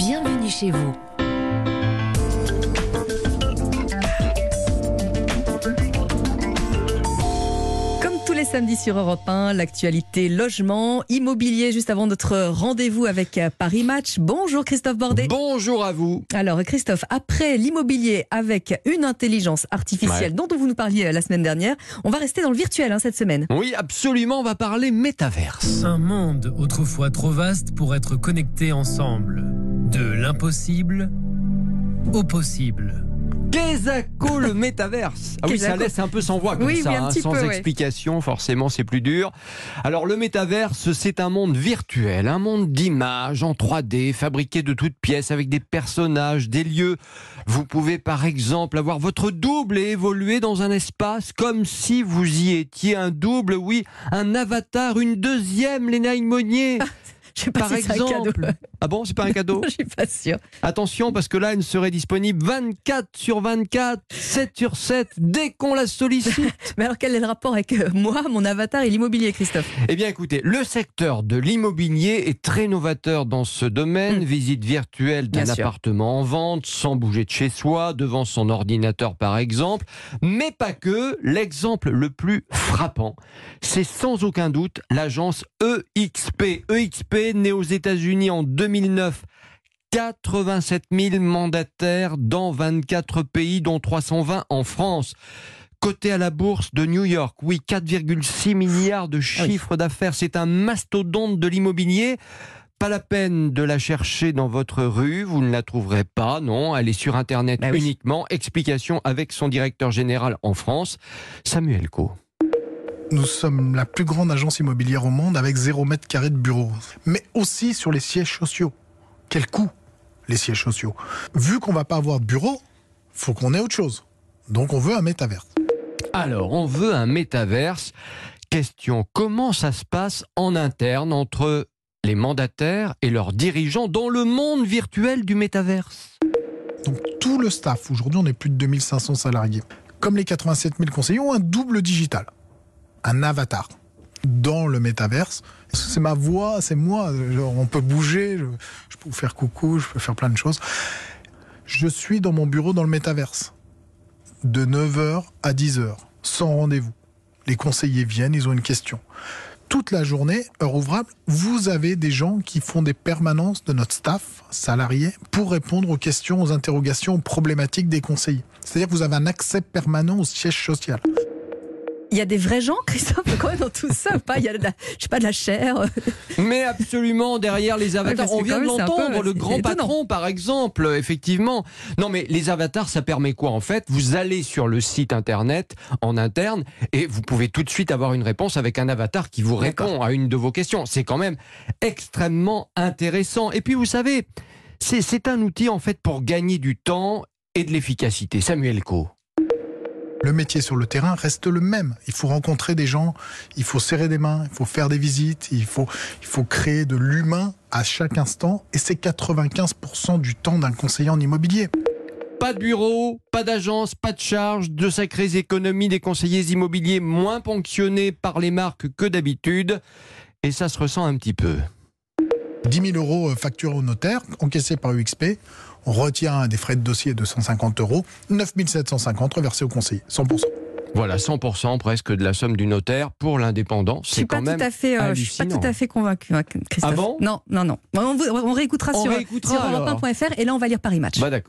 Bienvenue chez vous. Comme tous les samedis sur Europe 1, l'actualité logement, immobilier, juste avant notre rendez-vous avec euh, Paris Match. Bonjour Christophe Bordet. Bonjour à vous. Alors Christophe, après l'immobilier avec une intelligence artificielle dont vous nous parliez euh, la semaine dernière, on va rester dans le virtuel hein, cette semaine. Oui, absolument, on va parler métaverse. Un monde autrefois trop vaste pour être connectés ensemble. L'impossible au possible. Qu'est-ce le métaverse Ah oui, ça laisse un peu sans voix comme Oui, ça, hein, sans peu, ouais. explication, forcément c'est plus dur. Alors le métaverse, c'est un monde virtuel, un monde d'images en 3D, fabriqué de toutes pièces avec des personnages, des lieux. Vous pouvez par exemple avoir votre double et évoluer dans un espace comme si vous y étiez un double, oui, un avatar, une deuxième Léna Monnier, Je sais pas par si c'est un cadeau. exemple. Ah bon, c'est pas un cadeau Je suis pas sûre. Attention parce que là, elle serait disponible 24 sur 24, 7 sur 7, dès qu'on la sollicite. Mais alors quel est le rapport avec euh, moi, mon avatar et l'immobilier, Christophe? Eh bien écoutez, le secteur de l'immobilier est très novateur dans ce domaine. Mm. Visite virtuelle d'un sûr. appartement en vente, sans bouger de chez soi, devant son ordinateur par exemple. Mais pas que. L'exemple le plus frappant, c'est sans aucun doute l'agence EXP. EXP, née aux États-Unis en 2009. 87 000 mandataires dans 24 pays, dont 320 en France. Côté à la bourse de New York, oui, 4,6 milliards de chiffre d'affaires. C'est un mastodonte de l'immobilier. Pas la peine de la chercher dans votre rue, vous ne la trouverez pas, non, elle est sur Internet Bah oui. uniquement. Explication avec son directeur général en France, Samuel Co. Nous sommes la plus grande agence immobilière au monde avec 0 mètre carré de bureau. Mais aussi sur les sièges sociaux. Quel coût, les sièges sociaux? Vu qu'on va pas avoir de bureau, faut qu'on ait autre chose. Donc on veut un métaverse. Alors, on veut un métaverse. Question, comment ça se passe en interne entre les mandataires et leurs dirigeants dans le monde virtuel du métaverse? Donc tout le staff, aujourd'hui on est plus de 2500 salariés, comme les 87 000 conseillers, ont un double digital, un avatar dans le métaverse. C'est ma voix, c'est moi. On peut bouger, je, peux vous faire coucou, je peux faire plein de choses. Je suis dans mon bureau dans le métaverse, de 9h à 10h, sans rendez-vous. Les conseillers viennent, ils ont une question. Toute la journée, heure ouvrable, vous avez des gens qui font des permanences de notre staff salarié pour répondre aux questions, aux interrogations, aux problématiques des conseillers. C'est-à-dire que vous avez un accès permanent au siège social. Il y a des vrais gens, Christophe, quand même dans tout ça pas? Il y a de la, je sais pas, de la chair. Mais absolument, derrière les avatars, on vient de l'entendre, le grand étonnant. patron par exemple, effectivement. Non mais les avatars, ça permet quoi en fait? Vous allez sur le site internet en interne et vous pouvez tout de suite avoir une réponse avec un avatar qui vous répond à une de vos questions. C'est quand même extrêmement intéressant. Et puis vous savez, c'est c'est un outil en fait pour gagner du temps et de l'efficacité. Samuel Co. Le métier sur le terrain reste le même. Il faut rencontrer des gens, il faut serrer des mains, il faut faire des visites, il faut, il faut créer de l'humain à chaque instant. Et c'est 95% du temps d'un conseiller en immobilier. Pas de bureau, pas d'agence, pas de charge, de sacrées économies des conseillers immobiliers moins ponctionnés par les marques que d'habitude. Et ça se ressent un petit peu. 10 000 euros facturés au notaire, encaissés par UXP. On retient des frais de dossier de 150 euros. 9 750 reversés au conseiller, 100%. Voilà, 100% presque de la somme du notaire pour l'indépendant. Je C'est suis pas quand tout même à fait, euh, je suis pas hallucinant. tout à fait convaincu, hein, Christophe. Ah bon? Non, non, non. On, réécoutera On sur, réécoutera, sur alors. europe1.fr et là on va lire Paris Match. Bah d'accord. Hein